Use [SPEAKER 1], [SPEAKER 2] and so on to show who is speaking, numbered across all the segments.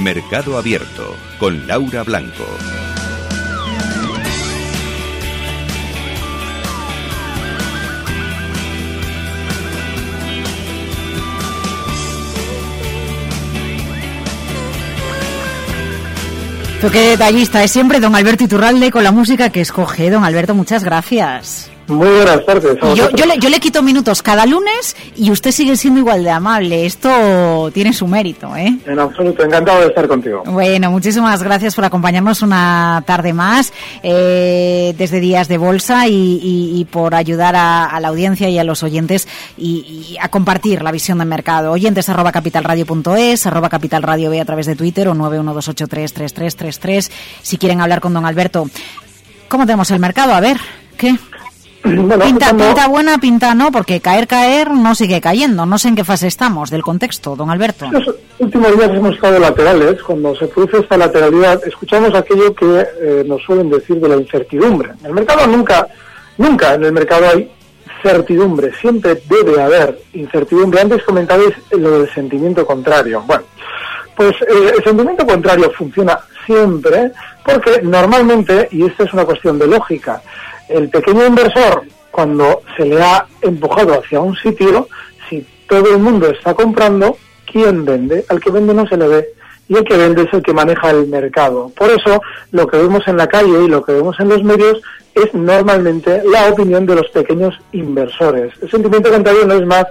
[SPEAKER 1] Mercado Abierto con Laura Blanco.
[SPEAKER 2] qué detallista es siempre don Alberto Iturralde con la música que escoge. Don Alberto, muchas gracias.
[SPEAKER 3] Muy buenas tardes.
[SPEAKER 2] Yo, yo, le, yo, le, quito minutos cada lunes y usted sigue siendo igual de amable. Esto tiene su mérito, ¿eh?
[SPEAKER 3] En absoluto, encantado de estar contigo.
[SPEAKER 2] Bueno, muchísimas gracias por acompañarnos una tarde más eh, desde Días de Bolsa y, y, y por ayudar a, a, la audiencia y a los oyentes y, y, a compartir la visión del mercado. Oyentes arroba capitalradio.es, arroba capitalradio B a través de Twitter o 912833333. Si quieren hablar con don Alberto, ¿cómo tenemos el mercado? A ver, ¿qué?
[SPEAKER 3] Bueno,
[SPEAKER 2] pinta,
[SPEAKER 3] cuando-
[SPEAKER 2] pinta buena, pinta no, porque caer, caer no sigue cayendo. No sé en qué fase estamos del contexto, don Alberto.
[SPEAKER 3] Los últimos días hemos estado laterales. Cuando se produce esta lateralidad, escuchamos aquello que eh, nos suelen decir de la incertidumbre. En el mercado nunca, nunca en el mercado hay certidumbre. Siempre debe haber incertidumbre. Antes comentabais lo del sentimiento contrario. Bueno, pues eh, el sentimiento contrario funciona siempre porque normalmente, y esta es una cuestión de lógica, el pequeño inversor, cuando se le ha empujado hacia un sitio, si todo el mundo está comprando, ¿quién vende? Al que vende no se le ve. Y el que vende es el que maneja el mercado. Por eso, lo que vemos en la calle y lo que vemos en los medios es normalmente la opinión de los pequeños inversores. El sentimiento contrario no es más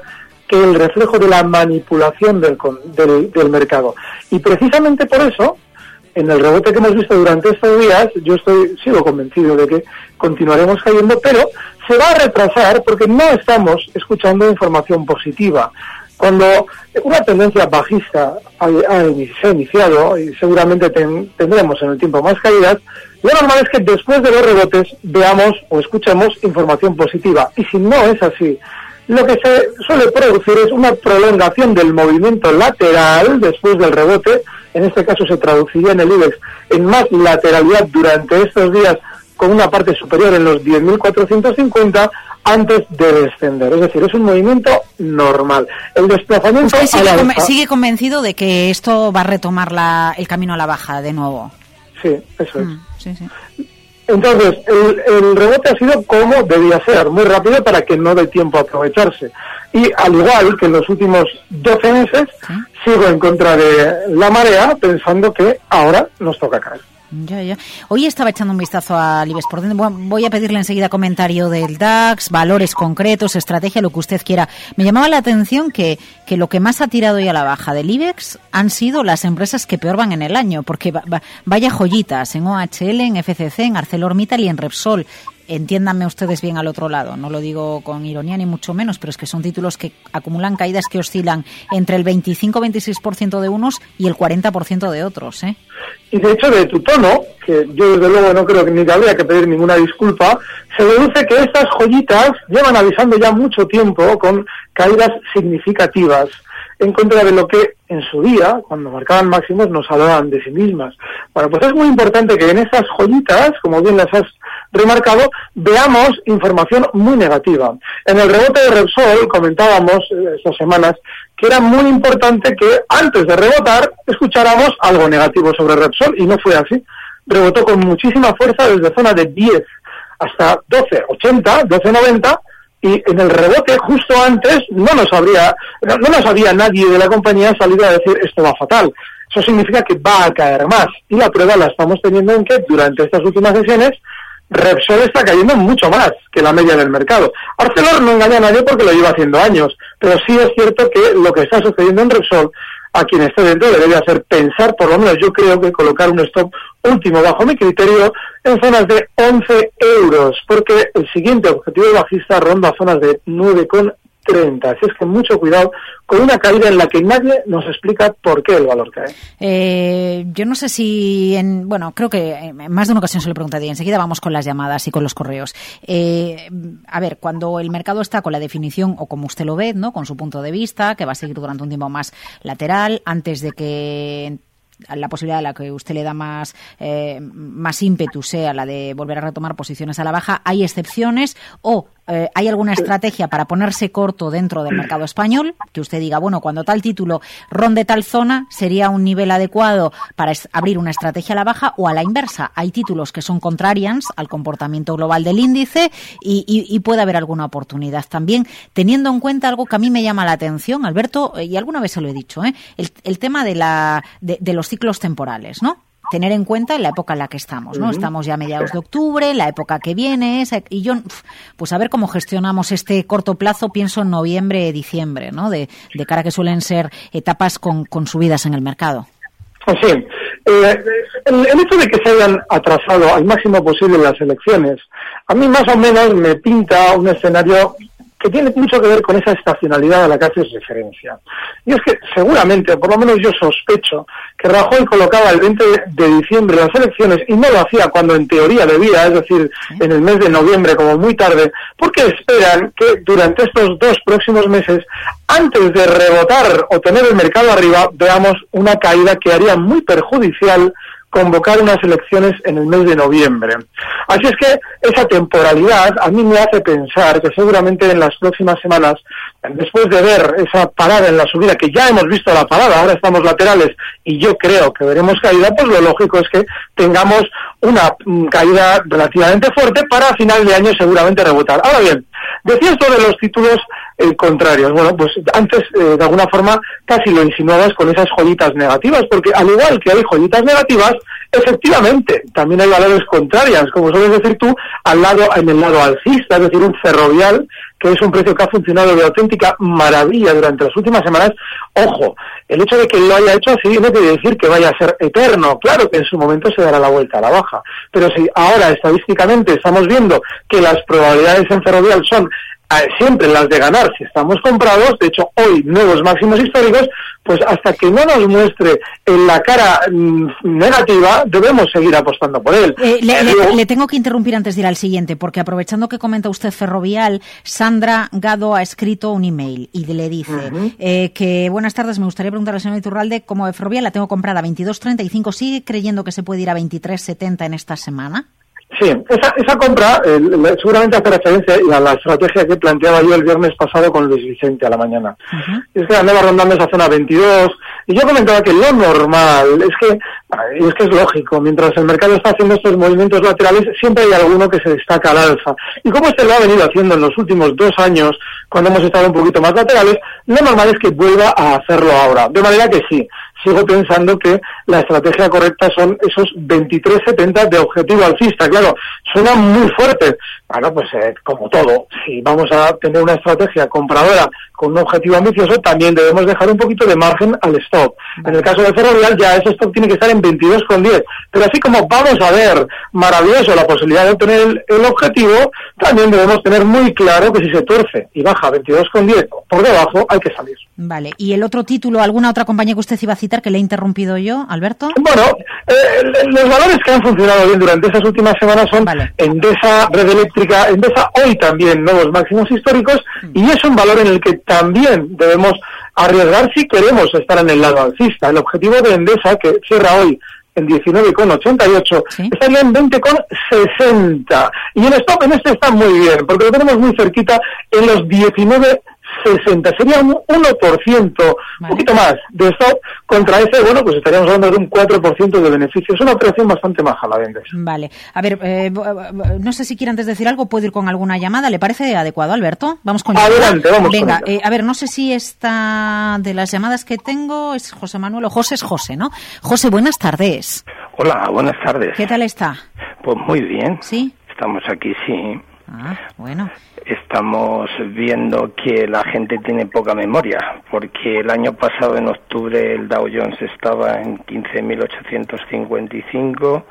[SPEAKER 3] que el reflejo de la manipulación del, del, del mercado. Y precisamente por eso, en el rebote que hemos visto durante estos días, yo estoy, sigo convencido de que continuaremos cayendo, pero se va a retrasar porque no estamos escuchando información positiva. Cuando una tendencia bajista se ha iniciado y seguramente ten- tendremos en el tiempo más caídas, lo normal es que después de los rebotes veamos o escuchemos información positiva. Y si no es así, lo que se suele producir es una prolongación del movimiento lateral después del rebote, en este caso se traduciría en el IBEX en más lateralidad durante estos días con una parte superior en los 10.450 antes de descender. Es decir, es un movimiento normal. El desplazamiento
[SPEAKER 2] Usted
[SPEAKER 3] la
[SPEAKER 2] sigue convencido de que esto va a retomar la- el camino a la baja de nuevo.
[SPEAKER 3] Sí, eso es.
[SPEAKER 2] Mm, sí, sí.
[SPEAKER 3] Entonces, el, el rebote ha sido como debía ser, muy rápido para que no dé tiempo a aprovecharse. Y al igual que en los últimos 12 meses, sigo en contra de la marea pensando que ahora nos toca caer.
[SPEAKER 2] Ya, ya. Hoy estaba echando un vistazo al IBEX por dentro. Voy- a pedirle enseguida comentario del DAX, valores concretos, estrategia, lo que usted quiera. Me llamaba la atención que, que lo que más ha tirado hoy a la baja del IBEX han sido las empresas que peor van en el año, porque va- vaya joyitas en OHL, en FCC, en ArcelorMittal y en Repsol. Entiéndanme ustedes bien al otro lado, no lo digo con ironía ni mucho menos, pero es que son títulos que acumulan caídas que oscilan entre el 25-26% de unos y el 40% de otros, ¿eh?
[SPEAKER 3] Y de hecho, de tu tono, que yo desde luego no creo que ni te habría que pedir ninguna disculpa, se deduce que estas joyitas llevan avisando ya mucho tiempo con caídas significativas en contra de lo que en su día, cuando marcaban máximos, nos hablaban de sí mismas. Bueno, pues es muy importante que en estas joyitas, como bien las has remarcado, veamos información muy negativa. En el rebote de Repsol comentábamos eh, estas semanas que era muy importante que antes de rebotar escucháramos algo negativo sobre Repsol y no fue así. Rebotó con muchísima fuerza desde zona de 10 hasta 12.80, 12.90 y en el rebote justo antes no nos habría no, no nos había nadie de la compañía salido a decir esto va fatal. Eso significa que va a caer más. Y la prueba la estamos teniendo en que durante estas últimas sesiones Repsol está cayendo mucho más que la media del mercado. Arcelor no engaña a nadie porque lo lleva haciendo años, pero sí es cierto que lo que está sucediendo en Repsol a quien esté dentro le debe hacer pensar, por lo menos yo creo que colocar un stop último bajo mi criterio en zonas de 11 euros, porque el siguiente objetivo bajista ronda zonas de 9,5 30. Así es que mucho cuidado con una caída en la que nadie nos explica por qué el valor cae.
[SPEAKER 2] Eh, yo no sé si, en, bueno, creo que en más de una ocasión se lo pregunté y enseguida vamos con las llamadas y con los correos. Eh, a ver, cuando el mercado está con la definición, o como usted lo ve, ¿no? con su punto de vista, que va a seguir durante un tiempo más lateral, antes de que la posibilidad a la que usted le da más, eh, más ímpetu sea la de volver a retomar posiciones a la baja, hay excepciones o eh, ¿hay alguna estrategia para ponerse corto dentro del mercado español? Que usted diga, bueno, cuando tal título ronde tal zona, sería un nivel adecuado para abrir una estrategia a la baja o a la inversa. Hay títulos que son contrarians al comportamiento global del índice y, puede haber alguna oportunidad también, teniendo en cuenta algo que a mí me llama la atención, Alberto, y alguna vez se lo he dicho, ¿eh? el, tema de, la, de los ciclos temporales, ¿no? Tener en cuenta la época en la que estamos, ¿no? Estamos ya a mediados de octubre, la época que viene, y yo, pues a ver cómo gestionamos este corto plazo, pienso en noviembre, diciembre, ¿no? De, de cara a que suelen ser etapas con, con subidas en el mercado.
[SPEAKER 3] Sí, eh, el, el, hecho de que se hayan atrasado al máximo posible las elecciones, a mí más o menos me pinta un escenario que tiene mucho que ver con esa estacionalidad a la que haces referencia. Y es que seguramente, por lo menos yo sospecho, que Rajoy colocaba el 20 de diciembre las elecciones y no lo hacía cuando en teoría debía, es decir, en el mes de noviembre como muy tarde, porque esperan que durante estos dos próximos meses, antes de rebotar o tener el mercado arriba, veamos una caída que haría muy perjudicial convocar unas elecciones en el mes de noviembre. Así es que esa temporalidad a mí me hace pensar que seguramente en las próximas semanas, después de ver esa parada en la subida, que ya hemos visto la parada, ahora estamos laterales y yo creo que veremos caída, pues lo lógico es que tengamos una mm, caída relativamente fuerte para final de año seguramente rebotar. Ahora bien, decía esto de los títulos el contrario. Bueno, pues antes, eh, de alguna forma, casi lo insinuabas con esas joyitas negativas, porque al igual que hay joyitas negativas, efectivamente, también hay valores contrarias, como sueles decir tú, al lado, en el lado alcista, es decir, un ferrovial, que es un precio que ha funcionado de auténtica maravilla durante las últimas semanas. Ojo, el hecho de que lo haya hecho así no quiere decir que vaya a ser eterno. Claro que en su momento se dará la vuelta a la baja. Pero si ahora estadísticamente estamos viendo que las probabilidades en ferrovial son siempre las de ganar si estamos comprados, de hecho hoy nuevos máximos históricos, pues hasta que no nos muestre en la cara mm, negativa, debemos seguir apostando por él.
[SPEAKER 2] Eh, le, tengo que interrumpir antes de ir al siguiente, porque aprovechando que comenta usted Ferrovial, Sandra Gado ha escrito un email y le dice eh, que buenas tardes, me gustaría preguntarle al señor Iturralde, como de Ferrovial la tengo comprada a 22.35, ¿sigue creyendo que se puede ir a 23.70 en esta semana?
[SPEAKER 3] Sí, esa, esa compra eh, seguramente hace referencia a la estrategia que planteaba yo el viernes pasado con Luis Vicente a la mañana. Es que andaba rondando esa zona 22 y yo comentaba que lo normal es que, es que es lógico, mientras el mercado está haciendo estos movimientos laterales, siempre hay alguno que se destaca al alza. Y como este lo ha venido haciendo en los últimos dos años, cuando hemos estado un poquito más laterales, lo normal es que vuelva a hacerlo ahora. De manera que sí, sigo pensando que la estrategia correcta son esos 23.70 de objetivo alcista. Claro, suena muy fuerte. Bueno, pues eh, como todo, si vamos a tener una estrategia compradora con un objetivo ambicioso, también debemos dejar un poquito de margen al stop. En el caso de Ferrovial, ya ese stop tiene que estar en 22,10. Pero así como vamos a ver maravilloso la posibilidad de obtener el, objetivo, también debemos tener muy claro que si se tuerce y baja 22,10 por debajo, hay que salir.
[SPEAKER 2] Vale. ¿Y el otro título, alguna otra compañía que usted iba a citar que le he interrumpido yo, Alberto?
[SPEAKER 3] Bueno, eh, los valores que han funcionado bien durante esas últimas semanas son Endesa, Red Eléctrica, Endesa hoy también nuevos máximos históricos mm. y es un valor en el que también debemos arriesgar si queremos estar en el lado alcista. El objetivo de Endesa, que cierra hoy en 19,88, estaría en 20,60. Y el stop en este está muy bien, porque lo tenemos muy cerquita en los 19 60. Sería un 1%, un poquito más de stop contra ese, bueno, pues estaríamos hablando de un 4% de beneficio. Es una operación bastante baja la vendes.
[SPEAKER 2] Vale. A ver, eh, no sé si quiere antes decir algo, puedo ir con alguna llamada. ¿Le parece adecuado, Alberto? Vamos con
[SPEAKER 3] Adelante, vamos
[SPEAKER 2] Venga, eh, a ver, no sé si esta de las llamadas que tengo es José Manuel o José es José, ¿no? José, buenas tardes.
[SPEAKER 4] Hola, buenas tardes.
[SPEAKER 2] ¿Qué tal está?
[SPEAKER 4] Pues muy bien.
[SPEAKER 2] ¿Sí?
[SPEAKER 4] Estamos aquí, sí.
[SPEAKER 2] Ah, bueno.
[SPEAKER 4] Estamos viendo que la gente tiene poca memoria, porque el año pasado, en octubre, el Dow Jones estaba en 15.855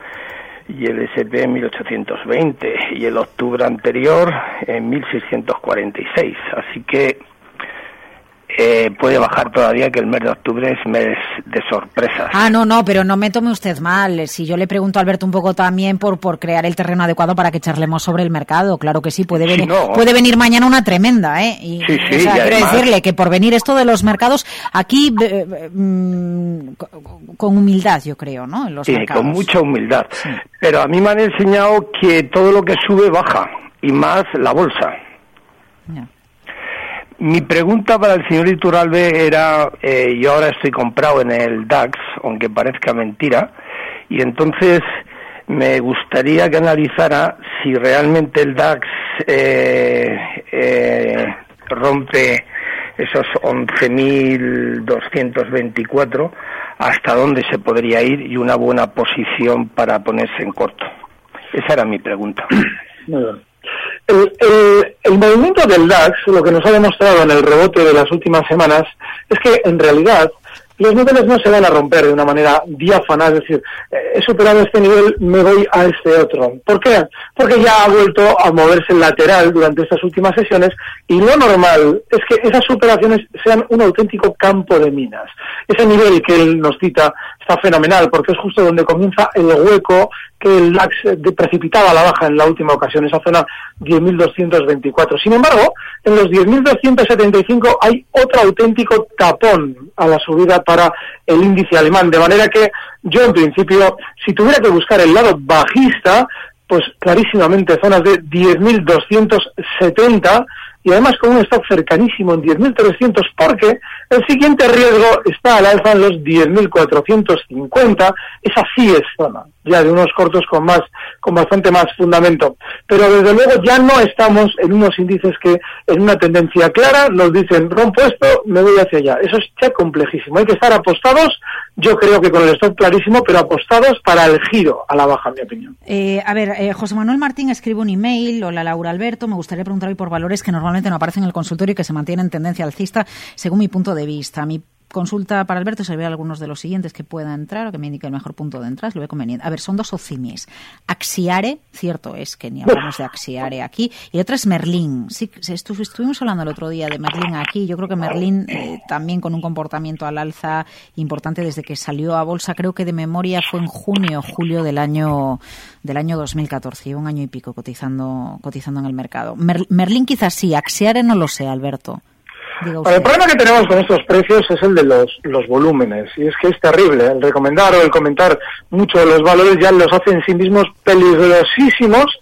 [SPEAKER 4] y el S&P en 1820 y el octubre anterior en 1646. Así que eh, puede bajar todavía que el mes de octubre es mes de sorpresas.
[SPEAKER 2] Ah, no, no, pero no me tome usted mal. Si yo le pregunto a Alberto un poco también por, por crear el terreno adecuado para que charlemos sobre el mercado, claro que sí, puede venir, puede venir mañana una tremenda, ¿eh?
[SPEAKER 4] Y, sí, sí, o
[SPEAKER 2] quiero decirle que por venir esto de los mercados, aquí eh, eh, mm, con humildad, yo creo, ¿no? En los
[SPEAKER 4] sí, con mucha humildad. Pero a mí me han enseñado que todo lo que sube baja, y más la bolsa. Mi pregunta para el señor Iturralbe era, eh, yo ahora estoy comprado en el DAX, aunque parezca mentira, y entonces me gustaría que analizara si realmente el DAX eh, eh, rompe esos 11.224, hasta dónde se podría ir y una buena posición para ponerse en corto. Esa era mi pregunta.
[SPEAKER 3] El, movimiento del DAX, lo que nos ha demostrado en el rebote de las últimas semanas, es que en realidad los niveles no se van a romper de una manera diáfana, es decir, eh, he superado este nivel, me voy a este otro. ¿Por qué? Porque ya ha vuelto a moverse lateral durante estas últimas sesiones y lo normal es que esas superaciones sean un auténtico campo de minas. Ese nivel que él nos cita está fenomenal porque es justo donde comienza el hueco que el DAX precipitaba a la baja en la última ocasión, esa zona 10.224. Sin embargo, en los 10.275 hay otro auténtico tapón a la subida para el índice alemán, de manera que yo en principio, si tuviera que buscar el lado bajista, pues clarísimamente zonas de 10.270 y además con un stock cercanísimo en 10.300 porque el siguiente riesgo está al alza en los 10.450, esa sí es zona ya de unos cortos con más con bastante más fundamento, pero desde luego ya no estamos en unos índices que en una tendencia clara nos dicen rompo esto, me voy hacia allá. Eso es ya complejísimo. Hay que estar apostados, yo creo que con el stock clarísimo, pero apostados para el giro a la baja, mi opinión.
[SPEAKER 2] Eh, a ver, eh, José Manuel Martín escribe un email, hola Laura Alberto, me gustaría preguntar hoy por valores que normalmente no aparecen en el consultorio y que se mantienen en tendencia alcista según mi punto de vista. Mi consulta para Alberto se ve algunos de los siguientes que pueda entrar o que me indique el mejor punto de entrada, lo ve conveniente. A ver, son dos ocimies. Axiare, cierto es que ni hablamos de Axiare aquí, y otra es Merlín. Sí, estuvimos hablando el otro día de Merlín aquí. Yo creo que Merlín eh, también con un comportamiento al alza importante desde que salió a bolsa, creo que de memoria fue en junio julio del año del año 2014, un año y pico cotizando cotizando en el mercado. Merlín quizás sí, Axiare no lo sé, Alberto
[SPEAKER 3] el problema que tenemos con estos precios es el de los, los volúmenes, y es que es terrible. El recomendar o el comentar mucho de los valores ya los hace en sí mismos peligrosísimos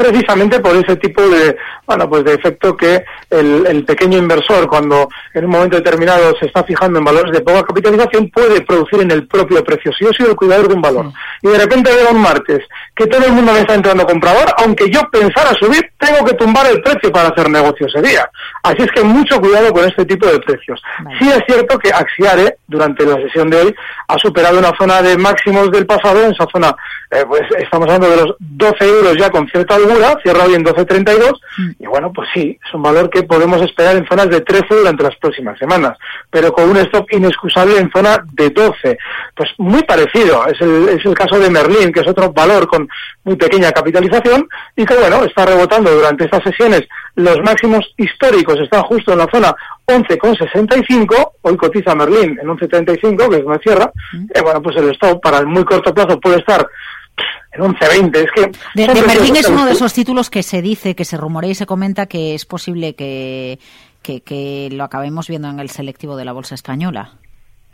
[SPEAKER 3] precisamente por ese tipo de, bueno, pues de efecto que el, pequeño inversor, cuando en un momento determinado se está fijando en valores de poca capitalización, puede producir en el propio precio. Si yo soy el cuidador de un valor y de repente veo un martes que todo el mundo me está entrando comprador, aunque yo pensara subir, tengo que tumbar el precio para hacer negocio ese día. Así es que mucho cuidado con este tipo de precios. Sí es cierto que Axiare, durante la sesión de hoy, ha superado una zona de máximos del pasado, en esa zona, eh, pues estamos hablando de los 12 euros ya con cierta cierra hoy en 12.32 mm. y bueno, pues sí, es un valor que podemos esperar en zonas de 13 durante las próximas semanas, pero con un stop inexcusable en zona de 12. Pues muy parecido, es el, es el caso de Merlin, que es otro valor con muy pequeña capitalización y que bueno, está rebotando durante estas sesiones. Los máximos históricos están justo en la zona 11,65, hoy cotiza Merlin en 11,35, que es una cierra, mm. y bueno, pues el stop para el muy corto plazo puede estar en 11-20. Es que.
[SPEAKER 2] De, Merlín es uno de esos títulos que se dice, que se rumorea y se comenta que es posible que, que, lo acabemos viendo en el selectivo de la bolsa española.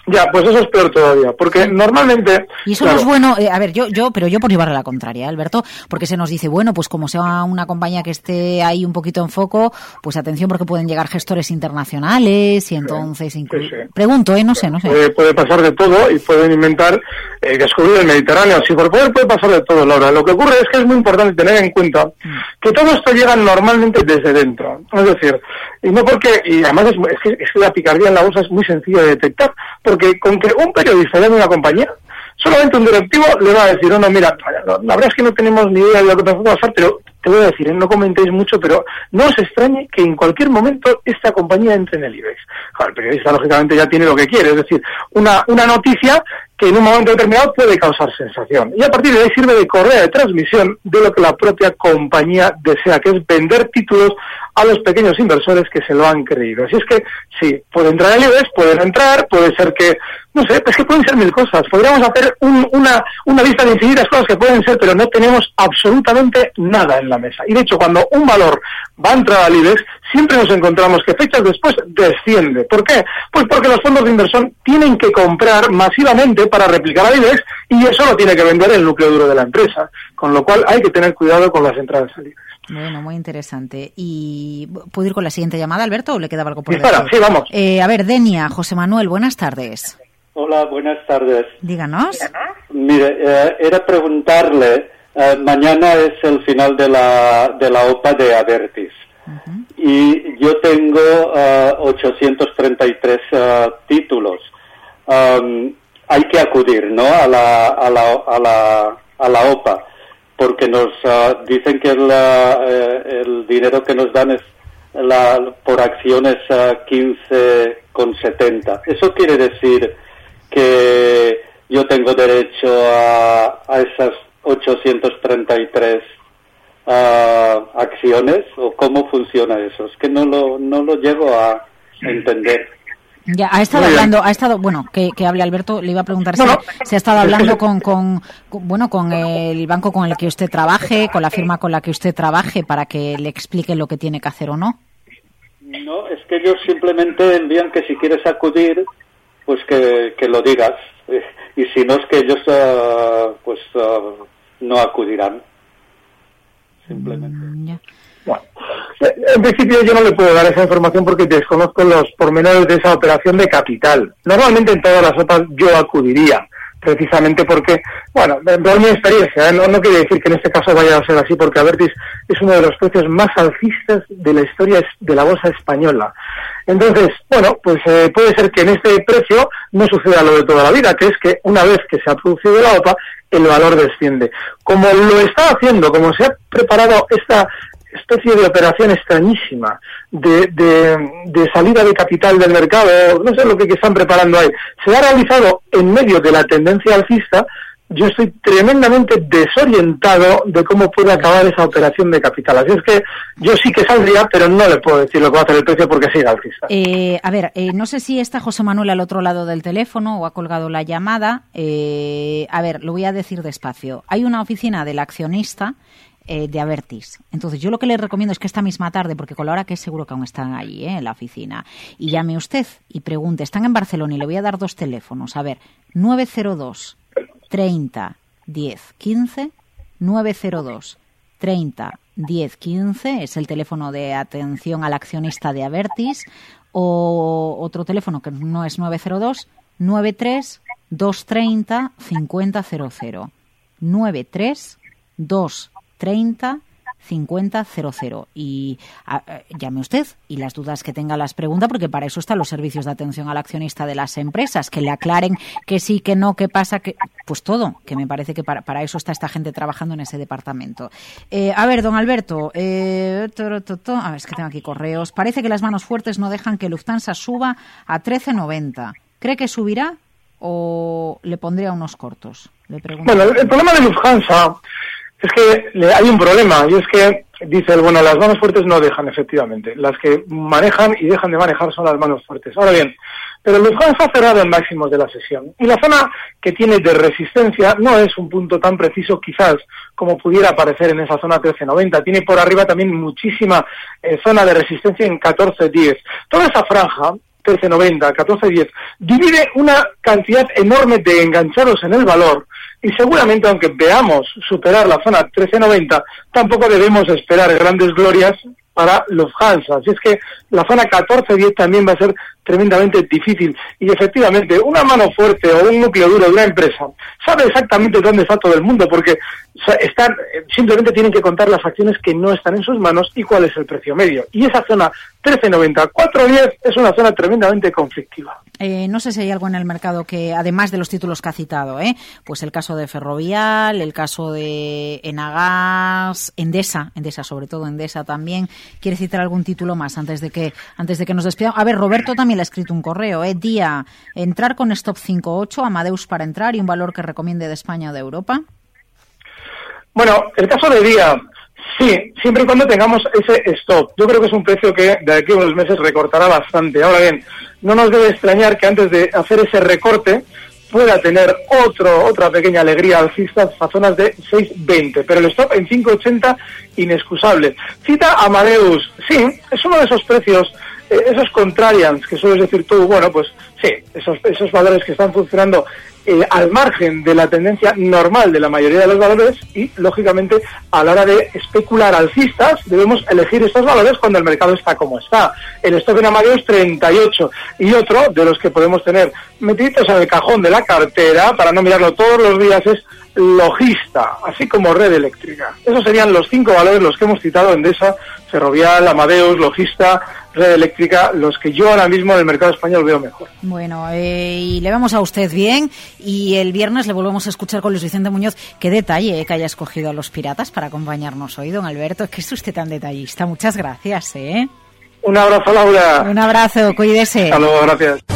[SPEAKER 3] Ya, pues eso es peor todavía, porque normalmente...
[SPEAKER 2] Y eso no es bueno, eh, a ver, yo, yo, pero yo por llevarle la contraria, Alberto, porque se nos dice, bueno, pues como sea una compañía que esté ahí un poquito en foco, pues atención porque pueden llegar gestores internacionales y entonces incluso... Pregunto, ¿eh? No sé, no sé.
[SPEAKER 3] Puede, pasar de todo y pueden inventar eh, descubrir el Mediterráneo. Si por poder puede pasar de todo, Laura. Lo que ocurre es que es muy importante tener en cuenta mm. que todo esto llega normalmente desde dentro. Es decir, y no porque, y además es, que, es que la picardía en la bolsa es muy sencilla de detectar, porque con que un periodista de una compañía, solamente un directivo le va a decir, no, no, mira, la verdad es que no tenemos ni idea de lo que va a pasar, pero te voy a decir, ¿eh? no comentéis mucho, pero no os extrañe que en cualquier momento esta compañía entre en el IBEX. el periodista lógicamente ya tiene lo que quiere, es decir, una, una noticia que en un momento determinado puede causar sensación. Y a partir de ahí sirve de correa de transmisión de lo que la propia compañía desea, que es vender títulos a los pequeños inversores que se lo han creído. Así es que sí, puede entrar en IBEX, pueden entrar, puede ser que, no sé, es que pueden ser mil cosas. Podríamos hacer una, una lista de infinitas cosas que pueden ser, pero no tenemos absolutamente nada en la mesa. Y de hecho, cuando un valor va a entrar al IBEX, siempre nos encontramos que fechas después desciende. ¿Por qué? Pues porque los fondos de inversión tienen que comprar masivamente para replicar al IBEX y eso lo tiene que vender el núcleo duro de la empresa. Con lo cual hay que tener cuidado con las entradas al IBEX.
[SPEAKER 2] Bueno, muy interesante. ¿Y puedo ir con la siguiente llamada, Alberto, o le quedaba algo por
[SPEAKER 3] Dispara, sí, vamos.
[SPEAKER 2] Eh, a ver, Denia, José Manuel, buenas tardes.
[SPEAKER 5] Hola, buenas tardes.
[SPEAKER 2] Díganos.
[SPEAKER 5] Mire, eh, era preguntarle, eh, mañana es el final de la, de la OPA de Avertis. Y yo tengo 833 títulos. hay que acudir, ¿no? A la, a la, a la, a la OPA porque nos ah, dicen que eh, el dinero que nos dan es la, por acciones a 15,70. Eso quiere decir que yo tengo derecho a, a esas 833 ah, acciones o cómo funciona eso. Es que no lo, no lo llego a entender.
[SPEAKER 2] Ya, ha estado hablando, ha estado, bueno, que, que hable Alberto, le iba a preguntar si, se ha estado hablando con, con, bueno, con el banco con el que usted trabaje, con la firma con la que usted trabaje, para que le explique lo que tiene que hacer o no.
[SPEAKER 5] No, es que ellos simplemente envían que si quieres acudir, pues que, que lo digas. Y si no es que ellos, ah, pues, ah, no acudirán. Simplemente. Mm,
[SPEAKER 3] bueno, en principio yo no le puedo dar esa información porque desconozco los pormenores de esa operación de capital. Normalmente en todas las otras yo acudiría, precisamente porque, bueno, por mi experiencia, ¿eh? no, quiere decir que en este caso vaya a ser así, porque Avertis es uno de los precios más alcistas de la historia de la bolsa española. Entonces, bueno, pues eh, puede ser que en este precio no suceda lo de toda la vida, que es que una vez que se ha producido la OPA, el valor desciende. Como lo está haciendo, como se ha preparado esta especie de operación extrañísima de, de, salida de capital del mercado, no sé lo que, están preparando ahí, se ha realizado en medio de la tendencia alcista, yo estoy tremendamente desorientado de cómo puede acabar esa operación de capital. Así es que yo sí que saldría, pero no le puedo decir lo que va a hacer el precio porque sigue alcista.
[SPEAKER 2] Eh, a ver, eh, no sé si está José Manuel al otro lado del teléfono o ha colgado la llamada. Eh, a ver, lo voy a decir despacio. Hay una oficina del accionista eh, de Avertis. Entonces, yo lo que le recomiendo es que esta misma tarde, porque con la hora que es seguro que aún están allí, eh, en la oficina, y llame usted y pregunte, están en Barcelona y le voy a dar dos teléfonos. A ver, 902 30 10 15, 902 30 10 15 es el teléfono de atención al accionista de Avertis, o otro teléfono que no es 902 93 230 5000 93 2 30 50 00 y llame usted y las dudas que tenga las pregunta porque para eso están los servicios de atención al accionista de las empresas que le aclaren que sí que no que pasa que pues todo que me parece que para, para eso está esta gente trabajando en ese departamento. Eh, a ver don Alberto eh, a ver es que tengo aquí correos. Parece que las manos fuertes no dejan que Lufthansa suba a 13.90 cree que subirá o le pondría unos cortos
[SPEAKER 3] bueno el problema de Lufthansa es que hay un problema y es que dice el bueno, las manos fuertes no dejan efectivamente. Las que manejan y dejan de manejar son las manos fuertes. Ahora bien, pero el ha cerrado en máximos de la sesión y la zona que tiene de resistencia no es un punto tan preciso quizás como pudiera aparecer en esa zona 1390. Tiene por arriba también muchísima eh, zona de resistencia en 1410. Toda esa franja 13.90, 14.10, divide una cantidad enorme de enganchados en el valor y seguramente aunque veamos superar la zona 13.90, tampoco debemos esperar grandes glorias para Lufthansa. Así es que la zona 14-10 también va a ser tremendamente difícil. Y efectivamente, una mano fuerte o un núcleo duro de una empresa sabe exactamente dónde está todo el mundo, porque están, simplemente tienen que contar las acciones que no están en sus manos y cuál es el precio medio. Y esa zona 13.90, 4.10 es una zona tremendamente conflictiva.
[SPEAKER 2] Eh, no sé si hay algo en el mercado que, además de los títulos que ha citado, ¿eh? pues el caso de Ferrovial, el caso de Enagas, Endesa, Endesa sobre todo, Endesa también. ¿Quiere citar algún título más antes de que antes de que nos despidamos? A ver, Roberto también le ha escrito un correo, ¿eh? Día, entrar con stop 5.8, Amadeus para entrar y un valor que recomiende de España o de Europa.
[SPEAKER 3] Bueno, el caso de Día, sí, siempre y cuando tengamos ese stop. Yo creo que es un precio que de aquí a unos meses recortará bastante. Ahora bien, no nos debe extrañar que antes de hacer ese recorte pueda tener otro, otra pequeña alegría alcista a zonas de 6.20, pero el stop en 5.80 inexcusable. Cita Amadeus, sí, es uno de esos precios eh, esos contrarians que sueles decir tú, bueno, pues sí, esos, esos valores que están funcionando eh, al margen de la tendencia normal de la mayoría de los valores y, lógicamente, a la hora de especular alcistas, debemos elegir estos valores cuando el mercado está como está. El stock en Amadeus 38 y otro de los que podemos tener metidos en el cajón de la cartera para no mirarlo todos los días es Logista, así como Red Eléctrica. Esos serían los cinco valores los que hemos citado en DESA, Ferrovial, Amadeus, Logista, red eléctrica, los que yo ahora mismo en el mercado español veo mejor.
[SPEAKER 2] Bueno, eh, y le vemos a usted bien y el viernes le volvemos a escuchar con Luis Vicente Muñoz. Qué detalle eh, que haya escogido a los piratas para acompañarnos hoy, don Alberto. Es que es usted tan detallista. Muchas gracias, ¿eh?
[SPEAKER 3] Un abrazo, Laura.
[SPEAKER 2] Un abrazo, cuídese.
[SPEAKER 3] Hasta luego, gracias.